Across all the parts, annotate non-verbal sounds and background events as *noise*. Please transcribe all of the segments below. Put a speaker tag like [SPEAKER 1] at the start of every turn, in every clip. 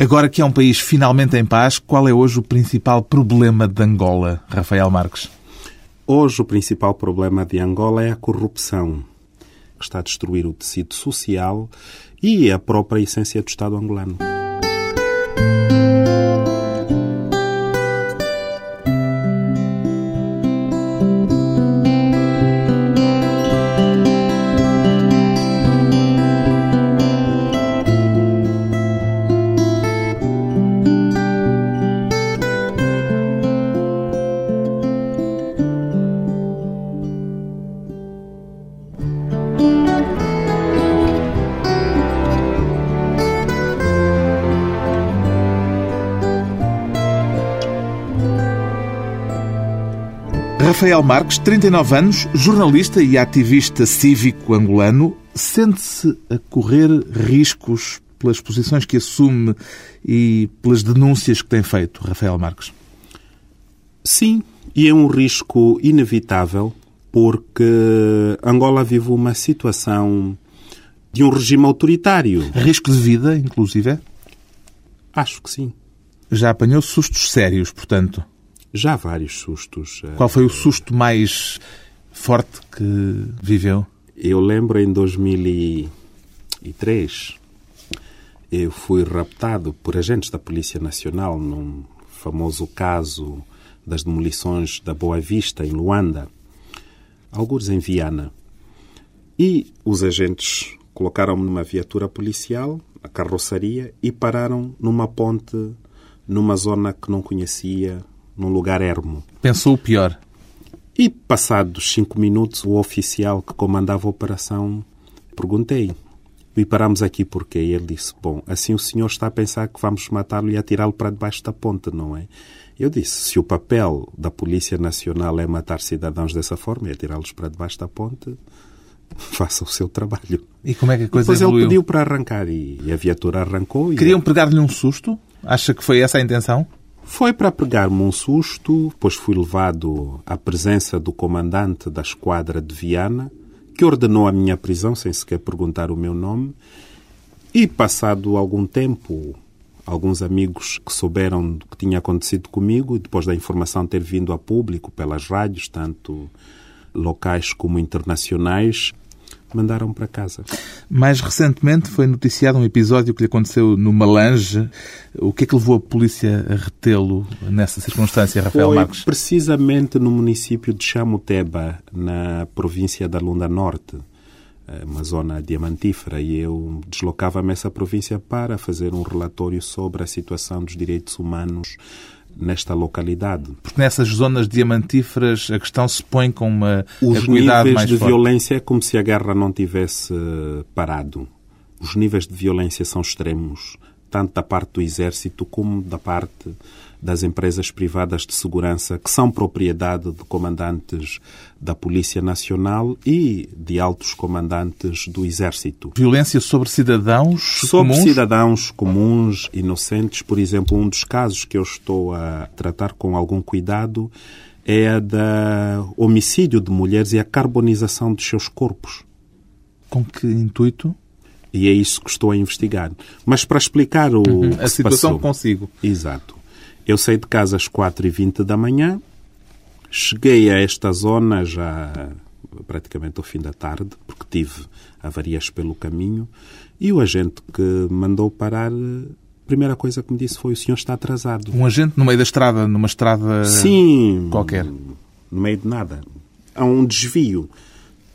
[SPEAKER 1] Agora que é um país finalmente em paz, qual é hoje o principal problema de Angola, Rafael Marques?
[SPEAKER 2] Hoje o principal problema de Angola é a corrupção, que está a destruir o tecido social e a própria essência do Estado angolano.
[SPEAKER 1] Rafael Marques, 39 anos, jornalista e ativista cívico angolano, sente-se a correr riscos pelas posições que assume e pelas denúncias que tem feito, Rafael Marques?
[SPEAKER 2] Sim, e é um risco inevitável porque Angola vive uma situação de um regime autoritário.
[SPEAKER 1] Risco de vida, inclusive?
[SPEAKER 2] Acho que sim.
[SPEAKER 1] Já apanhou sustos sérios, portanto?
[SPEAKER 2] Já vários sustos. Eh,
[SPEAKER 1] Qual foi o susto mais forte que viveu?
[SPEAKER 2] Eu lembro em 2003, eu fui raptado por agentes da Polícia Nacional num famoso caso das demolições da Boa Vista, em Luanda, alguns em Viana. E os agentes colocaram-me numa viatura policial, a carroçaria, e pararam numa ponte, numa zona que não conhecia, num lugar ermo.
[SPEAKER 1] Pensou o pior.
[SPEAKER 2] E, passados cinco minutos, o oficial que comandava a operação perguntei. E paramos aqui porque ele disse: Bom, assim o senhor está a pensar que vamos matá-lo e atirá-lo para debaixo da ponte, não é? Eu disse: se o papel da Polícia Nacional é matar cidadãos dessa forma e atirá-los para debaixo da ponte, *laughs* faça o seu trabalho.
[SPEAKER 1] E como é que a coisa
[SPEAKER 2] Depois
[SPEAKER 1] evoluiu?
[SPEAKER 2] ele pediu para arrancar e a viatura arrancou. E
[SPEAKER 1] Queriam pegar-lhe um susto? Acha que foi essa a intenção?
[SPEAKER 2] Foi para pegar-me um susto, pois fui levado à presença do comandante da esquadra de Viana, que ordenou a minha prisão sem sequer perguntar o meu nome. E, passado algum tempo, alguns amigos que souberam do que tinha acontecido comigo, depois da informação ter vindo a público pelas rádios, tanto locais como internacionais, mandaram para casa.
[SPEAKER 1] Mais recentemente foi noticiado um episódio que lhe aconteceu no Malange. O que é que levou a polícia a retê-lo nessa circunstância, Rafael
[SPEAKER 2] Foi
[SPEAKER 1] Marques?
[SPEAKER 2] precisamente no município de Chamuteba, na província da Lunda Norte, eh, uma zona diamantífera, e eu deslocava-me a essa província para fazer um relatório sobre a situação dos direitos humanos nesta localidade.
[SPEAKER 1] Porque nessas zonas diamantíferas a questão se põe com uma
[SPEAKER 2] Os níveis de
[SPEAKER 1] forte.
[SPEAKER 2] violência é como se a guerra não tivesse eh, parado. Os níveis de violência são extremos, tanto da parte do exército como da parte das empresas privadas de segurança, que são propriedade de comandantes da Polícia Nacional e de altos comandantes do Exército.
[SPEAKER 1] Violência sobre cidadãos
[SPEAKER 2] Sobre
[SPEAKER 1] comuns?
[SPEAKER 2] cidadãos comuns, inocentes, por exemplo, um dos casos que eu estou a tratar com algum cuidado é a da homicídio de mulheres e a carbonização dos seus corpos.
[SPEAKER 1] Com que intuito?
[SPEAKER 2] E é isso que estou a investigar. Mas para explicar o
[SPEAKER 1] Uhum. A situação
[SPEAKER 2] passou.
[SPEAKER 1] consigo.
[SPEAKER 2] Exato. Eu saí de casa às 4h20 da manhã, cheguei a esta zona já praticamente ao fim da tarde, porque tive avarias pelo caminho, e o agente que mandou parar, a primeira coisa que me disse foi: o senhor está atrasado.
[SPEAKER 1] Um agente no meio da estrada, numa estrada
[SPEAKER 2] Sim.
[SPEAKER 1] qualquer.
[SPEAKER 2] No meio de nada. Há um desvio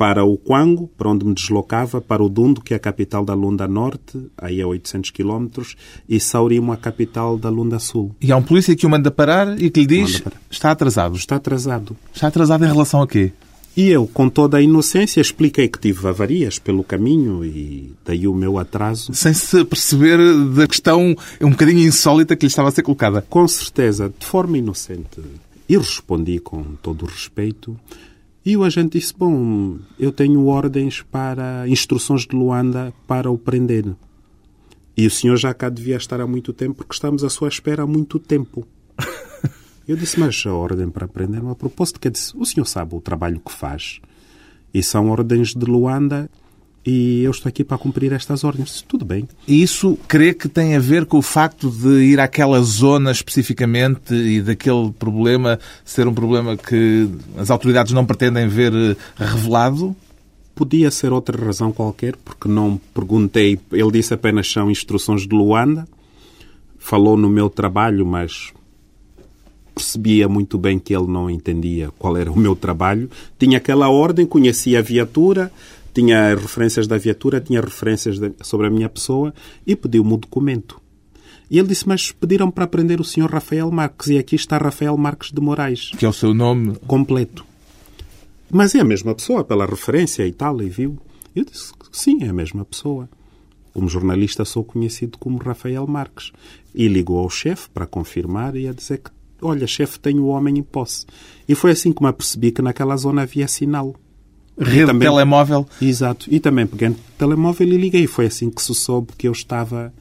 [SPEAKER 2] para o Quango, para onde me deslocava, para o Dundo, que é a capital da Lunda Norte, aí a 800 quilómetros, e Saurimo, a capital da Lunda Sul.
[SPEAKER 1] E há um polícia que o manda parar e que lhe diz está atrasado.
[SPEAKER 2] Está atrasado.
[SPEAKER 1] Está atrasado em relação a quê?
[SPEAKER 2] E eu, com toda a inocência, expliquei que tive avarias pelo caminho e daí o meu atraso.
[SPEAKER 1] Sem se perceber da questão um bocadinho insólita que lhe estava a ser colocada.
[SPEAKER 2] Com certeza, de forma inocente. E respondi com todo o respeito. E o agente disse: Bom, eu tenho ordens para instruções de Luanda para o prender. E o senhor já cá devia estar há muito tempo, porque estamos à sua espera há muito tempo. *laughs* Eu disse: Mas a ordem para prender não a propósito. Quer dizer, o senhor sabe o trabalho que faz. E são ordens de Luanda. E eu estou aqui para cumprir estas ordens. Tudo bem.
[SPEAKER 1] E isso crê que tem a ver com o facto de ir àquela zona especificamente e daquele problema ser um problema que as autoridades não pretendem ver eh, revelado?
[SPEAKER 2] Podia ser outra razão qualquer, porque não perguntei. Ele disse apenas são instruções de Luanda. Falou no meu trabalho, mas percebia muito bem que ele não entendia qual era o meu trabalho. Tinha aquela ordem, conhecia a viatura, tinha referências da viatura, tinha referências de, sobre a minha pessoa e pediu-me o documento. E ele disse, mas pediram para prender o senhor Rafael Marques e aqui está Rafael Marques de Moraes.
[SPEAKER 1] Que é o seu nome
[SPEAKER 2] completo. Mas é a mesma pessoa, pela referência e tal, e viu. Eu disse, sim, é a mesma pessoa. Como jornalista sou conhecido como Rafael Marques. E ligou ao chefe para confirmar e a dizer que, olha, chefe, tenho o homem em posse. E foi assim que me apercebi que naquela zona havia sinal.
[SPEAKER 1] Rede também, telemóvel.
[SPEAKER 2] Exato. E também peguei no telemóvel e liguei. Foi assim que se soube que eu estava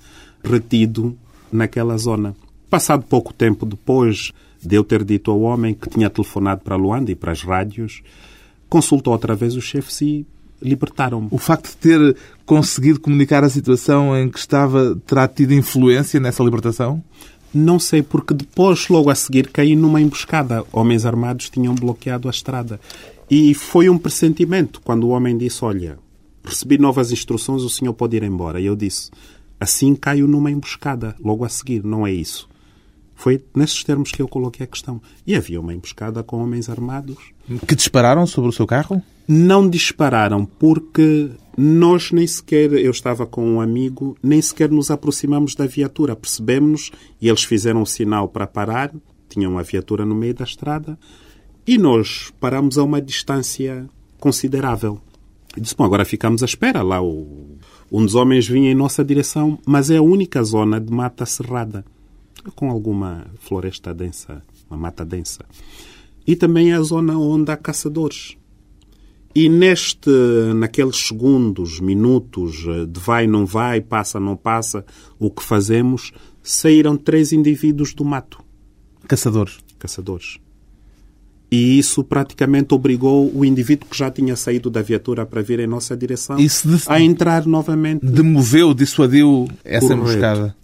[SPEAKER 2] retido naquela zona. Passado pouco tempo depois de eu ter dito ao homem que tinha telefonado para Luanda e para as rádios, consultou outra vez os chefes e libertaram-me.
[SPEAKER 1] O facto de ter conseguido comunicar a situação em que estava terá tido influência nessa libertação?
[SPEAKER 2] Não sei, porque depois, logo a seguir, caí numa emboscada. Homens armados tinham bloqueado a estrada. E foi um pressentimento quando o homem disse: Olha, recebi novas instruções, o senhor pode ir embora. E eu disse: Assim caio numa emboscada, logo a seguir, não é isso. Foi nesses termos que eu coloquei a questão. E havia uma emboscada com homens armados.
[SPEAKER 1] Que dispararam sobre o seu carro?
[SPEAKER 2] Não dispararam, porque nós nem sequer, eu estava com um amigo, nem sequer nos aproximamos da viatura. Percebemos e eles fizeram o sinal para parar. Tinham uma viatura no meio da estrada. E nós paramos a uma distância considerável. E disse, bom, agora ficamos à espera. Lá o, um dos homens vinha em nossa direção, mas é a única zona de mata cerrada, com alguma floresta densa, uma mata densa. E também é a zona onde há caçadores. E neste, naqueles segundos, minutos de vai, não vai, passa, não passa, o que fazemos, saíram três indivíduos do mato.
[SPEAKER 1] Caçadores.
[SPEAKER 2] Caçadores. E isso praticamente obrigou o indivíduo que já tinha saído da viatura para vir em nossa direção a entrar novamente.
[SPEAKER 1] Demoveu, dissuadiu essa Correto. emboscada.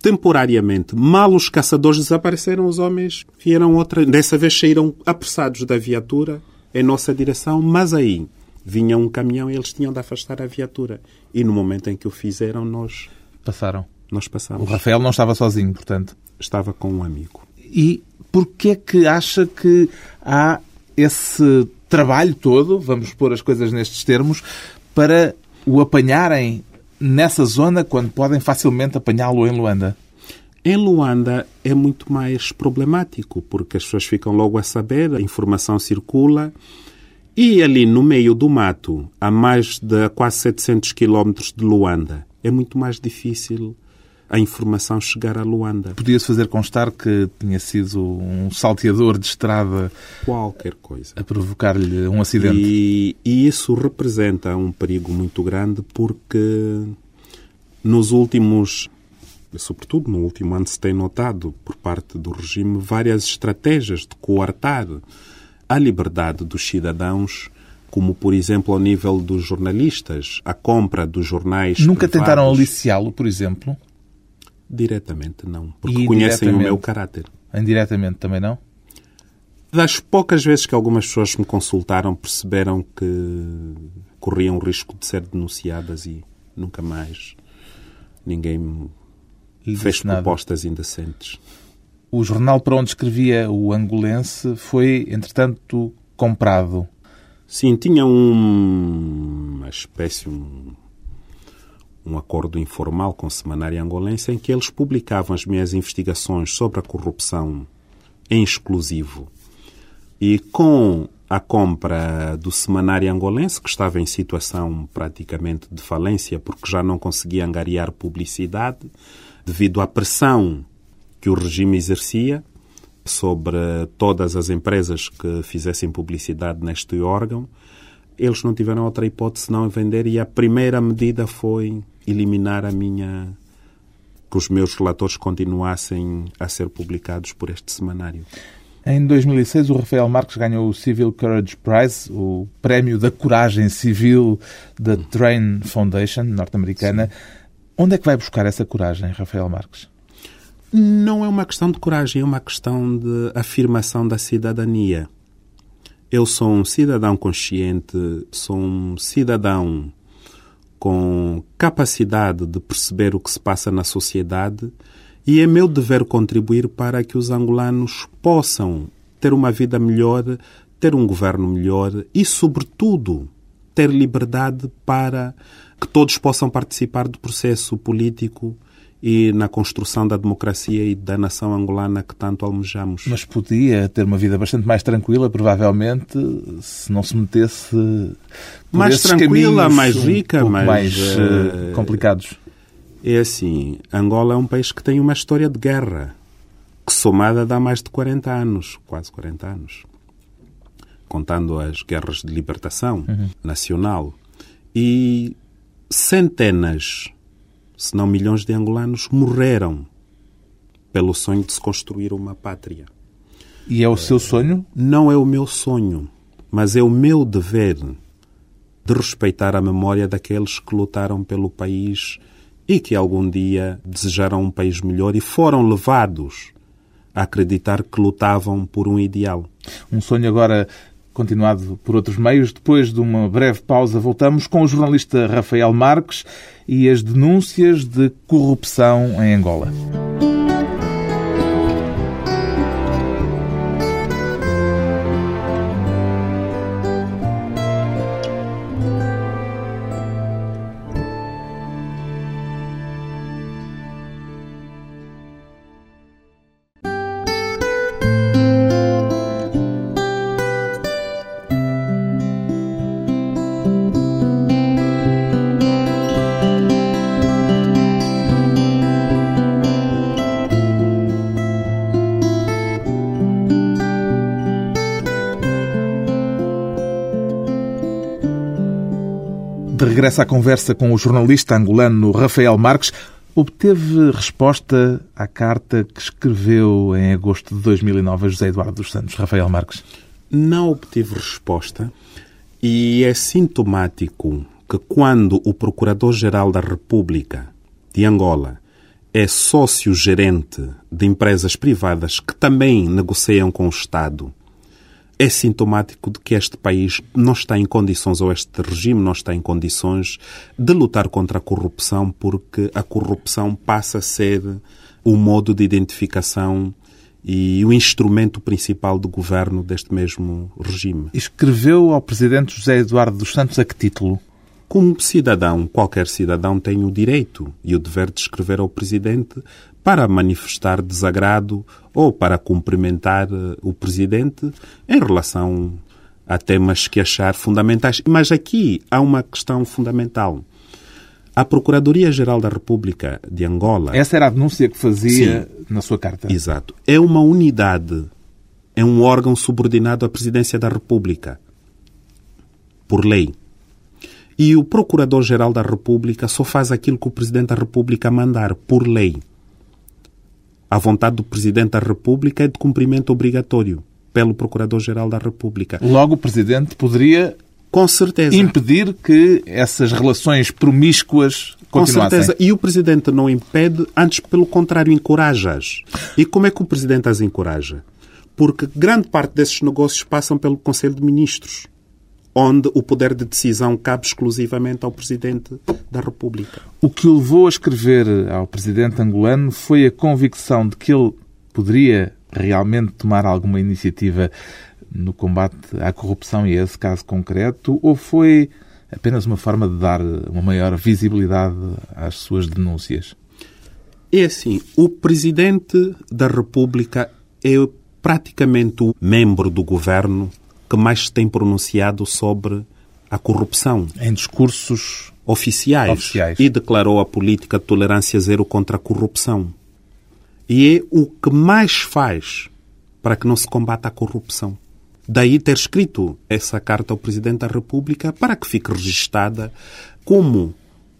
[SPEAKER 2] Temporariamente. Mal os caçadores desapareceram, os homens vieram outra. Dessa vez saíram apressados da viatura em nossa direção, mas aí vinha um caminhão e eles tinham de afastar a viatura. E no momento em que o fizeram, nós.
[SPEAKER 1] Passaram.
[SPEAKER 2] Nós passamos.
[SPEAKER 1] O Rafael não estava sozinho, portanto.
[SPEAKER 2] Estava com um amigo.
[SPEAKER 1] E Porquê é que acha que há esse trabalho todo, vamos pôr as coisas nestes termos, para o apanharem nessa zona quando podem facilmente apanhá-lo em Luanda?
[SPEAKER 2] Em Luanda é muito mais problemático, porque as pessoas ficam logo a saber, a informação circula, e ali no meio do mato, a mais de quase 700 quilómetros de Luanda, é muito mais difícil a informação chegar a Luanda.
[SPEAKER 1] Podia-se fazer constar que tinha sido um salteador de estrada.
[SPEAKER 2] Qualquer coisa.
[SPEAKER 1] A provocar-lhe um acidente.
[SPEAKER 2] E, e isso representa um perigo muito grande porque nos últimos sobretudo no último ano, se tem notado por parte do regime várias estratégias de coartar a liberdade dos cidadãos, como, por exemplo, ao nível dos jornalistas, a compra dos jornais.
[SPEAKER 1] Nunca privados. tentaram aliciá-lo, por exemplo?
[SPEAKER 2] Diretamente não, porque conhecem o meu caráter.
[SPEAKER 1] Indiretamente também não?
[SPEAKER 2] Das poucas vezes que algumas pessoas me consultaram, perceberam que corriam o risco de ser denunciadas e nunca mais ninguém me fez propostas indecentes.
[SPEAKER 1] O jornal para onde escrevia o Angolense foi, entretanto, comprado.
[SPEAKER 2] Sim, tinha um, uma espécie, um, um acordo informal com o Semanário Angolense em que eles publicavam as minhas investigações sobre a corrupção em exclusivo. E com a compra do Semanário Angolense, que estava em situação praticamente de falência porque já não conseguia angariar publicidade, devido à pressão que o regime exercia sobre todas as empresas que fizessem publicidade neste órgão, eles não tiveram outra hipótese senão vender e a primeira medida foi eliminar a minha que os meus relatores continuassem a ser publicados por este semanário.
[SPEAKER 1] Em 2006, o Rafael Marques ganhou o Civil Courage Prize, o prémio da coragem civil da Train Foundation norte-americana. Onde é que vai buscar essa coragem, Rafael Marques?
[SPEAKER 2] Não é uma questão de coragem, é uma questão de afirmação da cidadania. Eu sou um cidadão consciente, sou um cidadão com capacidade de perceber o que se passa na sociedade e é meu dever contribuir para que os angolanos possam ter uma vida melhor, ter um governo melhor e, sobretudo, ter liberdade para que todos possam participar do processo político e na construção da democracia e da nação angolana que tanto almejamos.
[SPEAKER 1] Mas podia ter uma vida bastante mais tranquila, provavelmente, se não se metesse
[SPEAKER 2] mais tranquila, mais rica,
[SPEAKER 1] um
[SPEAKER 2] mais,
[SPEAKER 1] mais uh, complicados.
[SPEAKER 2] É assim, Angola é um país que tem uma história de guerra, que somada dá mais de 40 anos, quase 40 anos, contando as guerras de libertação uhum. nacional. E centenas, se não milhões de angolanos morreram pelo sonho de se construir uma pátria.
[SPEAKER 1] E é o seu sonho?
[SPEAKER 2] Não é o meu sonho, mas é o meu dever de respeitar a memória daqueles que lutaram pelo país e que algum dia desejaram um país melhor e foram levados a acreditar que lutavam por um ideal.
[SPEAKER 1] Um sonho agora continuado por outros meios. Depois de uma breve pausa, voltamos com o jornalista Rafael Marques e as denúncias de corrupção em Angola. De regresso à conversa com o jornalista angolano Rafael Marques, obteve resposta à carta que escreveu em agosto de 2009 a José Eduardo dos Santos. Rafael Marques.
[SPEAKER 2] Não obtive resposta e é sintomático que quando o Procurador-Geral da República de Angola é sócio-gerente de empresas privadas que também negociam com o Estado é sintomático de que este país não está em condições, ou este regime não está em condições, de lutar contra a corrupção, porque a corrupção passa a ser o modo de identificação e o instrumento principal de governo deste mesmo regime.
[SPEAKER 1] Escreveu ao presidente José Eduardo dos Santos a que título?
[SPEAKER 2] Como cidadão, qualquer cidadão tem o direito e o dever de escrever ao presidente para manifestar desagrado ou para cumprimentar eh, o presidente em relação a temas que achar fundamentais. Mas aqui há uma questão fundamental. A Procuradoria-Geral da República de Angola.
[SPEAKER 1] Essa era a denúncia que fazia Sim, na sua carta.
[SPEAKER 2] Exato. É uma unidade, é um órgão subordinado à Presidência da República, por lei. E o Procurador-Geral da República só faz aquilo que o Presidente da República mandar, por lei. A vontade do Presidente da República é de cumprimento obrigatório pelo Procurador-Geral da República.
[SPEAKER 1] Logo, o Presidente poderia
[SPEAKER 2] com certeza.
[SPEAKER 1] Impedir que essas relações promíscuas. Com certeza.
[SPEAKER 2] E o Presidente não impede, antes, pelo contrário, encoraja-as. E como é que o Presidente as encoraja? Porque grande parte desses negócios passam pelo Conselho de Ministros onde o poder de decisão cabe exclusivamente ao Presidente da República.
[SPEAKER 1] O que o levou a escrever ao Presidente angolano foi a convicção de que ele poderia realmente tomar alguma iniciativa no combate à corrupção e a esse caso concreto, ou foi apenas uma forma de dar uma maior visibilidade às suas denúncias?
[SPEAKER 2] É assim, o Presidente da República é praticamente o membro do governo que mais se tem pronunciado sobre a corrupção.
[SPEAKER 1] Em discursos
[SPEAKER 2] oficiais,
[SPEAKER 1] oficiais.
[SPEAKER 2] E declarou a política de tolerância zero contra a corrupção. E é o que mais faz para que não se combata a corrupção. Daí ter escrito essa carta ao Presidente da República para que fique registada como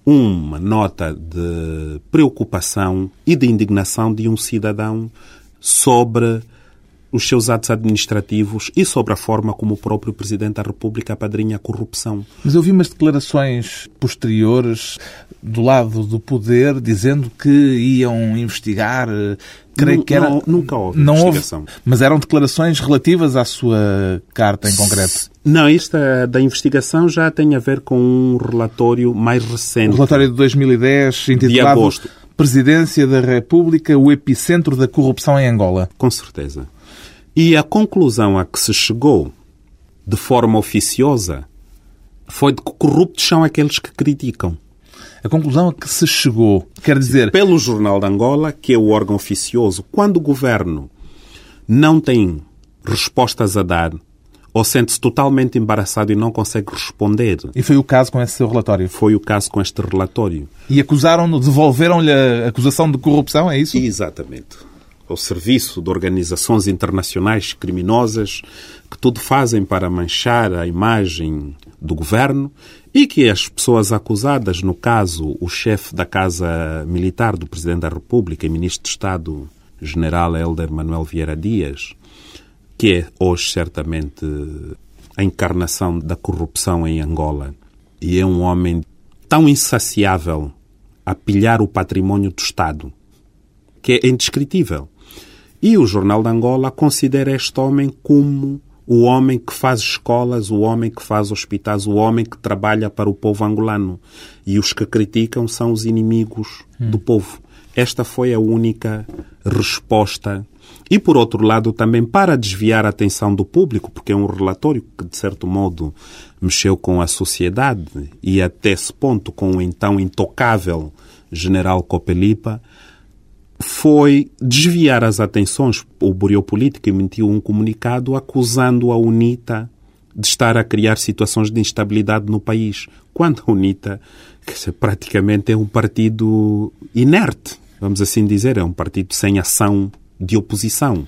[SPEAKER 2] uma nota de preocupação e de indignação de um cidadão sobre os seus atos administrativos e sobre a forma como o próprio Presidente da República apadrinha a corrupção.
[SPEAKER 1] Mas eu vi umas declarações posteriores do lado do poder dizendo que iam investigar. Creio
[SPEAKER 2] Não-
[SPEAKER 1] que era.
[SPEAKER 2] não- nunca houve
[SPEAKER 1] não
[SPEAKER 2] investigação.
[SPEAKER 1] mas eram declarações relativas à sua carta em concreto.
[SPEAKER 2] Não, esta da investigação já tem a ver com um relatório mais
[SPEAKER 1] O
[SPEAKER 2] recente.
[SPEAKER 1] relatório de 2010, intitulado
[SPEAKER 2] agosto.
[SPEAKER 1] Presidência da República, o epicentro da corrupção em Angola.
[SPEAKER 2] Com certeza. E a conclusão a que se chegou de forma oficiosa foi de que corruptos são aqueles que criticam.
[SPEAKER 1] A conclusão a que se chegou, quer dizer,
[SPEAKER 2] Pelo Jornal de Angola, que é o órgão oficioso, quando o governo não tem respostas a dar ou sente-se totalmente embaraçado e não consegue responder,
[SPEAKER 1] e foi o caso com esse seu relatório.
[SPEAKER 2] foi o caso com este relatório.
[SPEAKER 1] E acusaram-no, devolveram-lhe a acusação de corrupção, é isso?
[SPEAKER 2] Exatamente. Ao serviço de organizações internacionais criminosas que tudo fazem para manchar a imagem do governo e que as pessoas acusadas, no caso, o chefe da Casa Militar do Presidente da República e Ministro de Estado, General Helder Manuel Vieira Dias, que é hoje certamente a encarnação da corrupção em Angola e é um homem tão insaciável a pilhar o património do Estado que é indescritível. E o Jornal de Angola considera este homem como o homem que faz escolas, o homem que faz hospitais, o homem que trabalha para o povo angolano. E os que criticam são os inimigos do povo. Esta foi a única resposta. E, por outro lado, também para desviar a atenção do público, porque é um relatório que, de certo modo, mexeu com a sociedade e, até esse ponto, com o então intocável general Copelipa, foi desviar as atenções. O Bureau Político emitiu um comunicado acusando a UNITA de estar a criar situações de instabilidade no país, quando a UNITA dizer, praticamente é um partido inerte, vamos assim dizer, é um partido sem ação de oposição.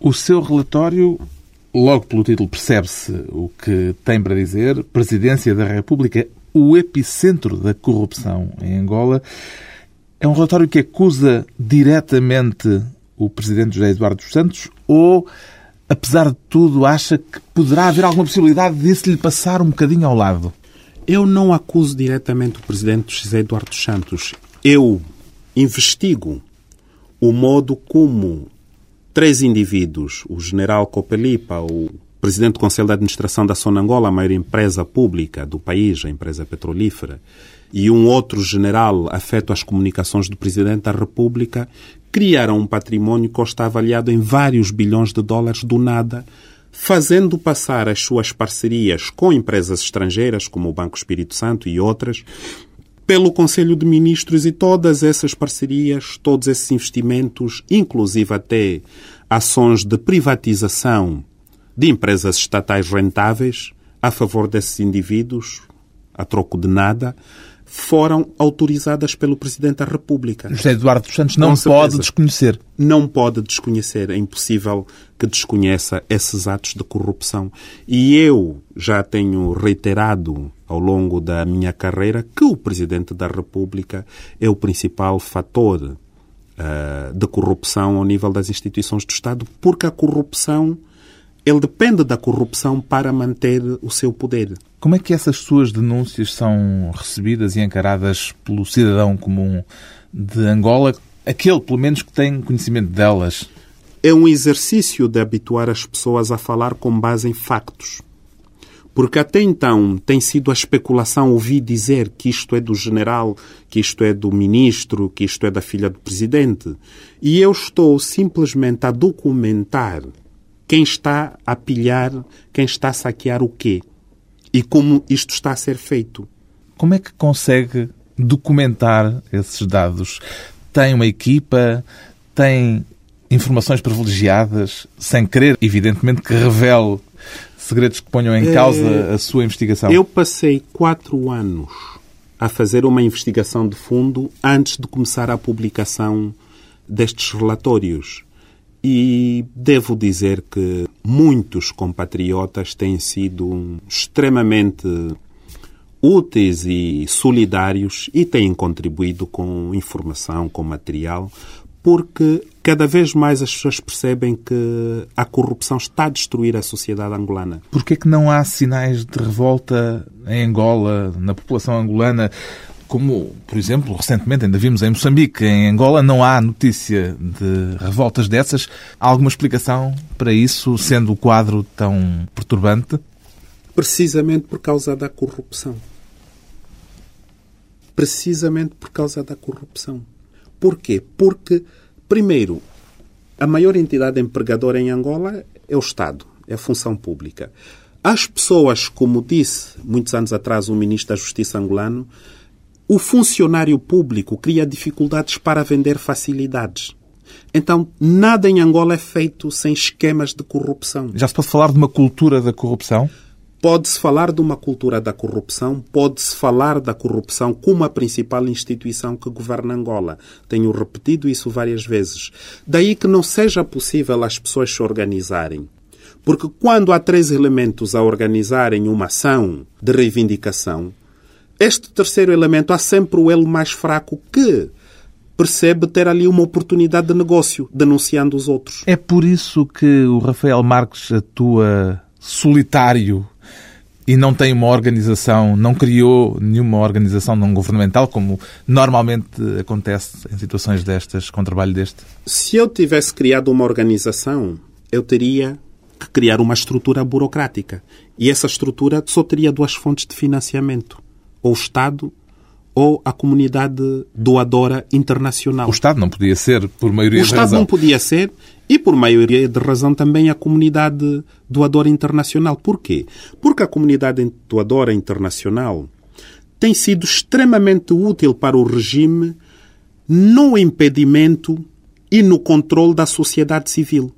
[SPEAKER 1] O seu relatório, logo pelo título percebe-se o que tem para dizer, Presidência da República, o epicentro da corrupção em Angola. É um relatório que acusa diretamente o Presidente José Eduardo dos Santos ou, apesar de tudo, acha que poderá haver alguma possibilidade de lhe passar um bocadinho ao lado?
[SPEAKER 2] Eu não acuso diretamente o Presidente José Eduardo dos Santos. Eu investigo o modo como três indivíduos, o general Copelipa, o presidente do Conselho de Administração da Sonangola, a maior empresa pública do país, a empresa petrolífera, e um outro general afeto às comunicações do Presidente da República, criaram um património que está avaliado em vários bilhões de dólares do nada, fazendo passar as suas parcerias com empresas estrangeiras, como o Banco Espírito Santo e outras, pelo Conselho de Ministros e todas essas parcerias, todos esses investimentos, inclusive até ações de privatização de empresas estatais rentáveis a favor desses indivíduos, a troco de nada, foram autorizadas pelo Presidente da República.
[SPEAKER 1] José Eduardo dos Santos não pode desconhecer.
[SPEAKER 2] Não pode desconhecer, é impossível que desconheça esses atos de corrupção. E eu já tenho reiterado ao longo da minha carreira que o Presidente da República é o principal fator ah, de corrupção ao nível das instituições do Estado, porque a corrupção, ele depende da corrupção para manter o seu poder.
[SPEAKER 1] Como é que essas suas denúncias são recebidas e encaradas pelo cidadão comum de Angola, aquele, pelo menos, que tem conhecimento delas?
[SPEAKER 2] é um exercício de habituar as pessoas a falar com base em factos. Porque até então tem sido a especulação ouvir dizer que isto é do general, que isto é do ministro, que isto é da filha do presidente. E eu estou simplesmente a documentar quem está a pilhar, quem está a saquear o quê e como isto está a ser feito.
[SPEAKER 1] Como é que consegue documentar esses dados? Tem uma equipa? Tem informações privilegiadas? Sem querer, evidentemente, que revele segredos que ponham em causa a sua investigação?
[SPEAKER 2] Eu passei quatro anos a fazer uma investigação de fundo antes de começar a publicação destes relatórios. E devo dizer que muitos compatriotas têm sido extremamente úteis e solidários e têm contribuído com informação, com material, porque cada vez mais as pessoas percebem que a corrupção está a destruir a sociedade angolana.
[SPEAKER 1] Por que é que não há sinais de revolta em Angola, na população angolana? Como, por exemplo, recentemente ainda vimos em Moçambique, em Angola, não há notícia de revoltas dessas. Há alguma explicação para isso, sendo o quadro tão perturbante?
[SPEAKER 2] Precisamente por causa da corrupção. Precisamente por causa da corrupção. Porquê? Porque, primeiro, a maior entidade empregadora em Angola é o Estado, é a função pública. As pessoas, como disse muitos anos atrás o ministro da Justiça angolano, o funcionário público cria dificuldades para vender facilidades. Então, nada em Angola é feito sem esquemas de corrupção.
[SPEAKER 1] Já se pode falar de uma cultura da corrupção?
[SPEAKER 2] Pode-se falar de uma cultura da corrupção, pode-se falar da corrupção como a principal instituição que governa Angola. Tenho repetido isso várias vezes. Daí que não seja possível as pessoas se organizarem. Porque quando há três elementos a organizarem uma ação de reivindicação, este terceiro elemento há sempre o elo mais fraco que percebe ter ali uma oportunidade de negócio, denunciando os outros.
[SPEAKER 1] É por isso que o Rafael Marques atua solitário e não tem uma organização, não criou nenhuma organização não governamental, como normalmente acontece em situações destas, com trabalho deste?
[SPEAKER 2] Se eu tivesse criado uma organização, eu teria que criar uma estrutura burocrática. E essa estrutura só teria duas fontes de financiamento: ou o Estado ou a comunidade doadora internacional.
[SPEAKER 1] O Estado não podia ser, por maioria
[SPEAKER 2] de razão.
[SPEAKER 1] O
[SPEAKER 2] Estado não podia ser e, por maioria de razão, também a comunidade doadora internacional. Porquê? Porque a comunidade doadora internacional tem sido extremamente útil para o regime no impedimento e no controle da sociedade civil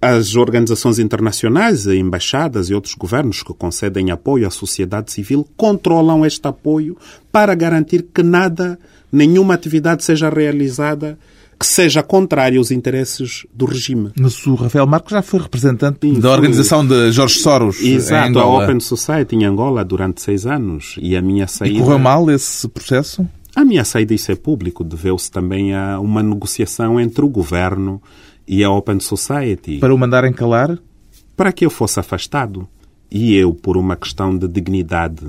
[SPEAKER 2] as organizações internacionais, embaixadas e outros governos que concedem apoio à sociedade civil controlam este apoio para garantir que nada, nenhuma atividade seja realizada que seja contrária aos interesses do regime.
[SPEAKER 1] Mas o Rafael Marcos já foi representante Sim, da organização de Jorge Soros
[SPEAKER 2] Exato,
[SPEAKER 1] em Angola.
[SPEAKER 2] a Open Society em Angola durante seis anos. E a minha saída...
[SPEAKER 1] E correu mal esse processo?
[SPEAKER 2] A minha saída, isso é público, deveu-se também a uma negociação entre o governo e a Open Society.
[SPEAKER 1] Para o mandarem calar?
[SPEAKER 2] Para que eu fosse afastado. E eu, por uma questão de dignidade,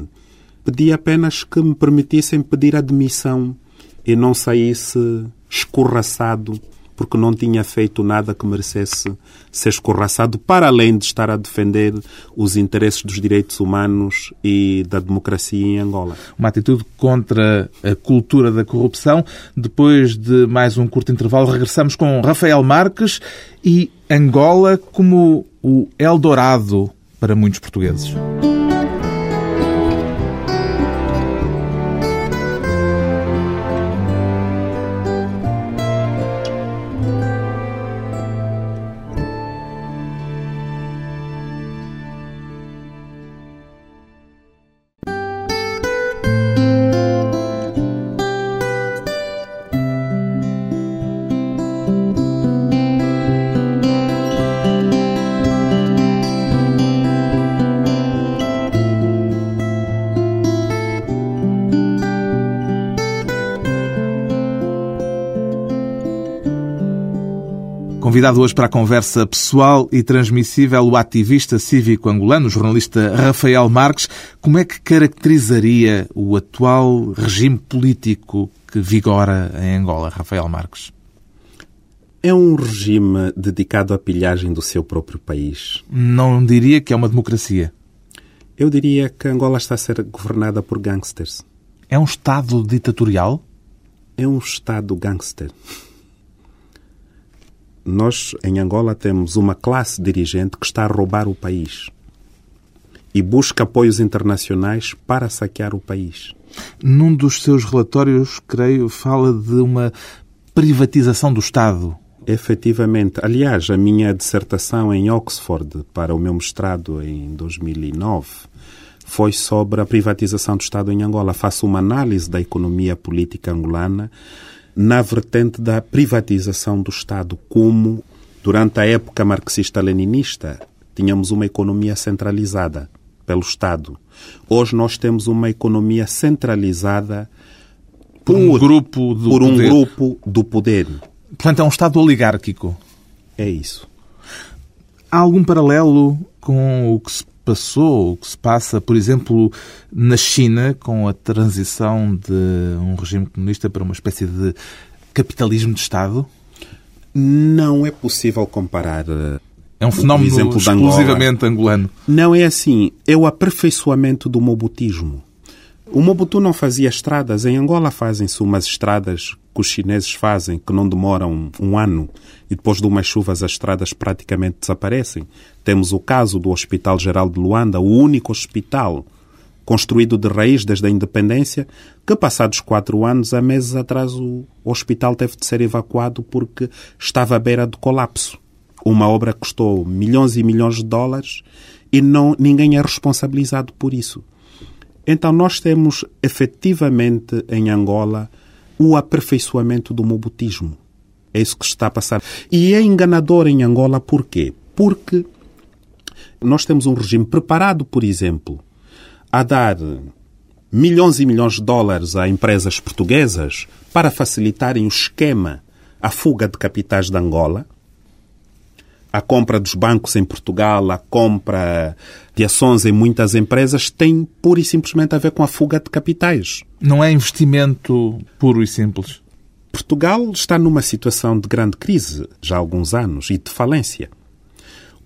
[SPEAKER 2] pedi apenas que me permitissem pedir admissão e não saísse escorraçado porque não tinha feito nada que merecesse ser escorraçado, para além de estar a defender os interesses dos direitos humanos e da democracia em Angola.
[SPEAKER 1] Uma atitude contra a cultura da corrupção. Depois de mais um curto intervalo, regressamos com Rafael Marques e Angola como o Eldorado para muitos portugueses. Convidado hoje para a conversa pessoal e transmissível o ativista cívico angolano, o jornalista Rafael Marques. Como é que caracterizaria o atual regime político que vigora em Angola, Rafael Marques?
[SPEAKER 2] É um regime dedicado à pilhagem do seu próprio país.
[SPEAKER 1] Não diria que é uma democracia.
[SPEAKER 2] Eu diria que Angola está a ser governada por gangsters.
[SPEAKER 1] É um Estado ditatorial?
[SPEAKER 2] É um Estado gangster. Nós, em Angola, temos uma classe dirigente que está a roubar o país e busca apoios internacionais para saquear o país.
[SPEAKER 1] Num dos seus relatórios, creio, fala de uma privatização do Estado.
[SPEAKER 2] Efetivamente. Aliás, a minha dissertação em Oxford para o meu mestrado em 2009 foi sobre a privatização do Estado em Angola. Faço uma análise da economia política angolana na vertente da privatização do Estado, como durante a época marxista-leninista tínhamos uma economia centralizada pelo Estado. Hoje nós temos uma economia centralizada
[SPEAKER 1] por um grupo do
[SPEAKER 2] por um
[SPEAKER 1] poder.
[SPEAKER 2] grupo do poder.
[SPEAKER 1] Portanto, é um Estado oligárquico.
[SPEAKER 2] É isso.
[SPEAKER 1] Há algum paralelo com o que se passou, o que se passa, por exemplo, na China, com a transição de um regime comunista para uma espécie de capitalismo de Estado?
[SPEAKER 2] Não é possível comparar.
[SPEAKER 1] É um fenómeno exclusivamente angolano.
[SPEAKER 2] Não é assim. É o aperfeiçoamento do mobutismo. O Mobutu não fazia estradas. Em Angola fazem-se umas estradas que os chineses fazem, que não demoram um ano, e depois de umas chuvas as estradas praticamente desaparecem. Temos o caso do Hospital Geral de Luanda, o único hospital construído de raiz desde a independência, que passados quatro anos, há meses atrás, o hospital teve de ser evacuado porque estava à beira do colapso. Uma obra custou milhões e milhões de dólares e não, ninguém é responsabilizado por isso. Então, nós temos efetivamente em Angola o aperfeiçoamento do mobutismo. É isso que está a passar. E é enganador em Angola por quê? Porque nós temos um regime preparado, por exemplo, a dar milhões e milhões de dólares a empresas portuguesas para facilitarem o esquema, a fuga de capitais de Angola, a compra dos bancos em Portugal, a compra de ações em muitas empresas tem pura e simplesmente a ver com a fuga de capitais.
[SPEAKER 1] Não é investimento puro e simples?
[SPEAKER 2] Portugal está numa situação de grande crise já há alguns anos e de falência.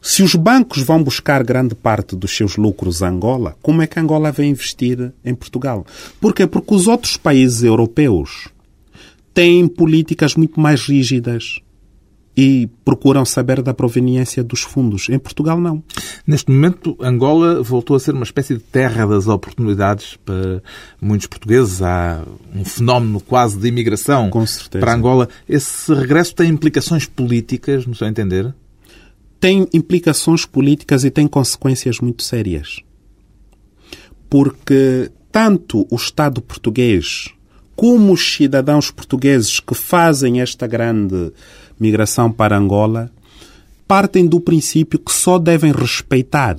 [SPEAKER 2] Se os bancos vão buscar grande parte dos seus lucros a Angola, como é que Angola vai investir em Portugal? Porquê? Porque os outros países europeus têm políticas muito mais rígidas, e procuram saber da proveniência dos fundos. Em Portugal, não.
[SPEAKER 1] Neste momento, Angola voltou a ser uma espécie de terra das oportunidades para muitos portugueses. Há um fenómeno quase de imigração para Angola. Esse regresso tem implicações políticas, no seu entender?
[SPEAKER 2] Tem implicações políticas e tem consequências muito sérias. Porque tanto o Estado português como os cidadãos portugueses que fazem esta grande migração para Angola partem do princípio que só devem respeitar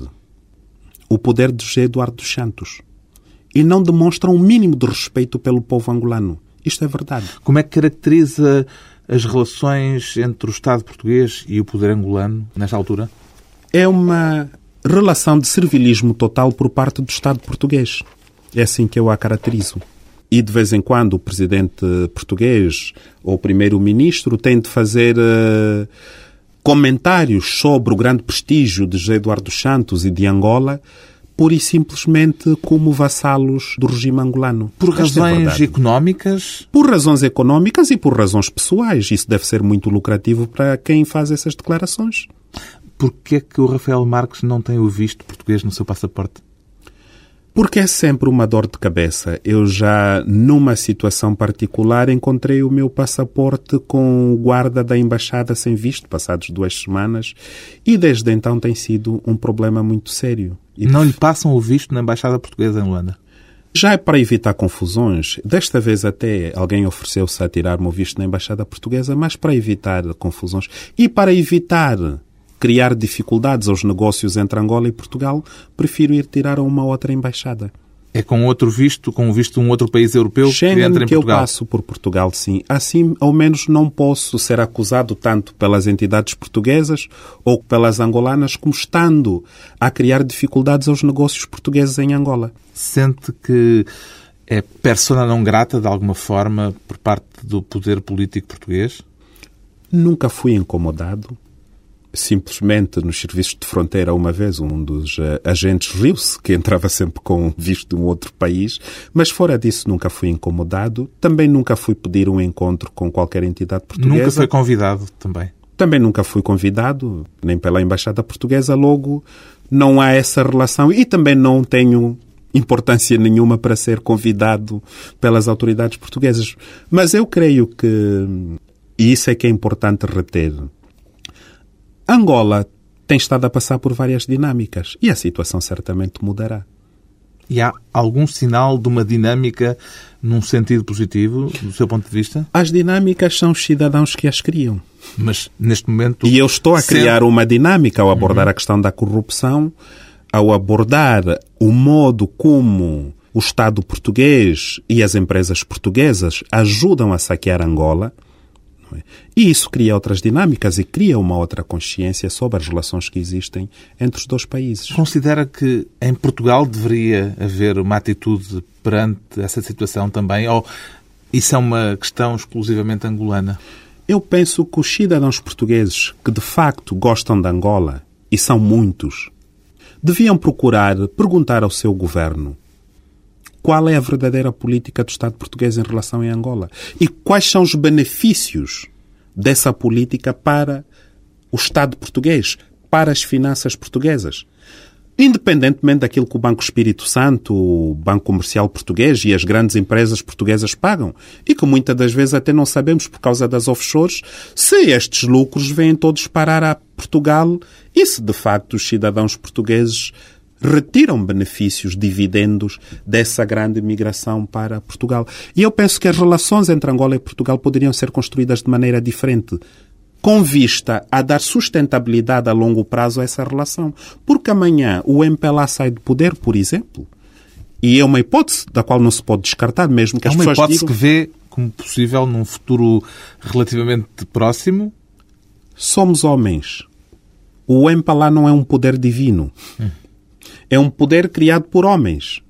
[SPEAKER 2] o poder de José Eduardo dos Santos e não demonstram o um mínimo de respeito pelo povo angolano. Isto é verdade.
[SPEAKER 1] Como é que caracteriza as relações entre o Estado português e o poder angolano nesta altura?
[SPEAKER 2] É uma relação de servilismo total por parte do Estado português. É assim que eu a caracterizo e de vez em quando o presidente português ou o primeiro-ministro tem de fazer uh, comentários sobre o grande prestígio de José Eduardo Santos e de Angola, pura e simplesmente como vassalos do regime angolano.
[SPEAKER 1] Por é razões é económicas?
[SPEAKER 2] Por razões económicas e por razões pessoais. Isso deve ser muito lucrativo para quem faz essas declarações.
[SPEAKER 1] Por que é que o Rafael Marques não tem o visto português no seu passaporte?
[SPEAKER 2] Porque é sempre uma dor de cabeça. Eu já, numa situação particular, encontrei o meu passaporte com o guarda da embaixada sem visto, passados duas semanas, e desde então tem sido um problema muito sério.
[SPEAKER 1] E não lhe passam o visto na embaixada portuguesa em Luanda?
[SPEAKER 2] Já é para evitar confusões. Desta vez até alguém ofereceu-se a tirar-me o visto na embaixada portuguesa, mas para evitar confusões e para evitar criar dificuldades aos negócios entre Angola e Portugal, prefiro ir tirar a uma outra embaixada.
[SPEAKER 1] É com outro visto, com o visto de um outro país europeu
[SPEAKER 2] Schengen
[SPEAKER 1] que entra em
[SPEAKER 2] que
[SPEAKER 1] Portugal?
[SPEAKER 2] eu passo por Portugal, sim. Assim, ao menos não posso ser acusado tanto pelas entidades portuguesas ou pelas angolanas como estando a criar dificuldades aos negócios portugueses em Angola.
[SPEAKER 1] Sente que é persona não grata, de alguma forma, por parte do poder político português?
[SPEAKER 2] Nunca fui incomodado simplesmente nos serviços de fronteira, uma vez, um dos uh, agentes riu-se, que entrava sempre com visto de um outro país, mas fora disso nunca fui incomodado. Também nunca fui pedir um encontro com qualquer entidade portuguesa.
[SPEAKER 1] Nunca foi convidado também?
[SPEAKER 2] Também nunca fui convidado, nem pela Embaixada Portuguesa, logo não há essa relação e também não tenho importância nenhuma para ser convidado pelas autoridades portuguesas. Mas eu creio que, e isso é que é importante reter, Angola tem estado a passar por várias dinâmicas e a situação certamente mudará.
[SPEAKER 1] E há algum sinal de uma dinâmica num sentido positivo, do seu ponto de vista?
[SPEAKER 2] As dinâmicas são os cidadãos que as criam.
[SPEAKER 1] Mas, neste momento...
[SPEAKER 2] E eu estou a criar uma dinâmica ao abordar uhum. a questão da corrupção, ao abordar o modo como o Estado português e as empresas portuguesas ajudam a saquear Angola, É? E isso cria outras dinâmicas e cria uma outra consciência sobre as relações que existem entre os dois países.
[SPEAKER 1] Considera que em Portugal deveria haver uma atitude perante essa situação também? Ou isso é uma questão exclusivamente angolana?
[SPEAKER 2] Eu penso que os cidadãos portugueses que de facto gostam de Angola, e são muitos, deviam procurar perguntar ao seu governo qual é a verdadeira política do Estado português em relação a Angola e quais são os benefícios dessa política para o Estado português, para as finanças portuguesas. Independentemente daquilo que o Banco Espírito Santo, o Banco Comercial Português e as grandes empresas portuguesas pagam. E que muitas das vezes até não sabemos, por causa das offshores, se estes lucros vêm todos parar a Portugal e se de facto os cidadãos portugueses retiram benefícios, dividendos dessa grande migração para Portugal. E eu penso que as relações entre Angola e Portugal poderiam ser construídas de maneira diferente com vista a dar sustentabilidade a longo prazo a essa relação. Porque amanhã o MPLA sai do poder, por exemplo, e é uma hipótese da qual não se pode descartar, mesmo que
[SPEAKER 1] é
[SPEAKER 2] as pessoas.
[SPEAKER 1] É uma hipótese
[SPEAKER 2] digam...
[SPEAKER 1] que vê como possível num futuro relativamente próximo?
[SPEAKER 2] Somos homens. O MPLA não é um poder divino. Hum. É um poder criado por homens.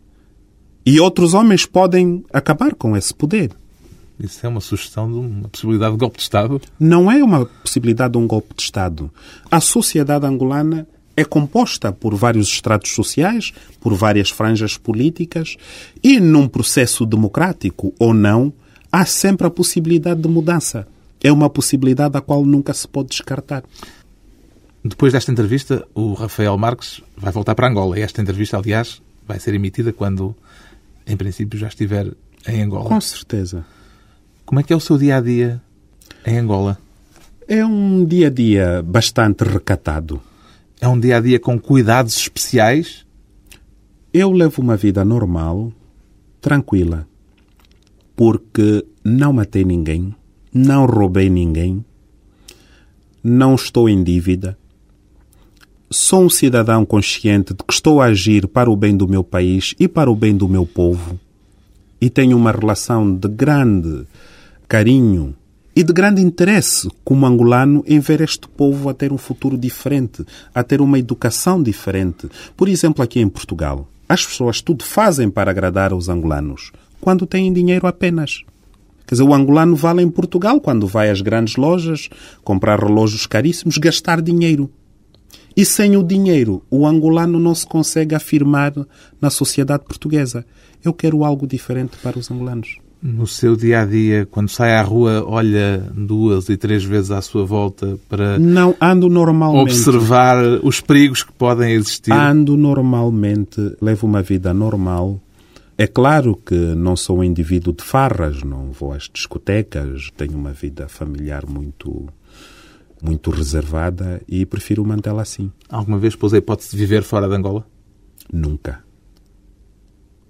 [SPEAKER 2] E outros homens podem acabar com esse poder.
[SPEAKER 1] Isso é uma sugestão de uma possibilidade de golpe de Estado?
[SPEAKER 2] Não é uma possibilidade de um golpe de Estado. A sociedade angolana é composta por vários estratos sociais, por várias franjas políticas, e num processo democrático ou não, há sempre a possibilidade de mudança. É uma possibilidade a qual nunca se pode descartar.
[SPEAKER 1] Depois desta entrevista, o Rafael Marques vai voltar para Angola. E esta entrevista, aliás, vai ser emitida quando, em princípio, já estiver em Angola.
[SPEAKER 2] Com certeza.
[SPEAKER 1] Como é que é o seu dia a dia em Angola?
[SPEAKER 2] É um dia a dia bastante recatado.
[SPEAKER 1] É um dia a dia com cuidados especiais?
[SPEAKER 2] Eu levo uma vida normal, tranquila, porque não matei ninguém, não roubei ninguém, não estou em dívida. Sou um cidadão consciente de que estou a agir para o bem do meu país e para o bem do meu povo. E tenho uma relação de grande carinho e de grande interesse como angolano em ver este povo a ter um futuro diferente, a ter uma educação diferente. Por exemplo, aqui em Portugal, as pessoas tudo fazem para agradar aos angolanos, quando têm dinheiro apenas. Quer dizer, o angolano vale em Portugal quando vai às grandes lojas, comprar relógios caríssimos, gastar dinheiro. E sem o dinheiro, o angolano não se consegue afirmar na sociedade portuguesa. Eu quero algo diferente para os angolanos
[SPEAKER 1] no seu dia a dia, quando sai à rua, olha duas e três vezes à sua volta para
[SPEAKER 2] não ando normalmente
[SPEAKER 1] observar os perigos que podem existir?
[SPEAKER 2] Ando normalmente, levo uma vida normal. É claro que não sou um indivíduo de farras, não vou às discotecas, tenho uma vida familiar muito muito reservada e prefiro mantê-la assim.
[SPEAKER 1] Alguma vez pôs a hipótese de viver fora de Angola?
[SPEAKER 2] Nunca.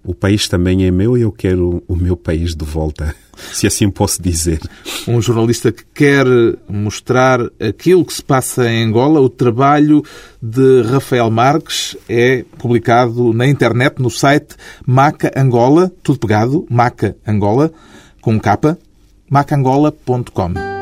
[SPEAKER 2] O país também é meu e eu quero o meu país de volta, *laughs* se assim posso dizer.
[SPEAKER 1] Um jornalista que quer mostrar aquilo que se passa em Angola, o trabalho de Rafael Marques é publicado na internet, no site Maca Angola, tudo pegado, Maca Angola, com capa, macaangola.com.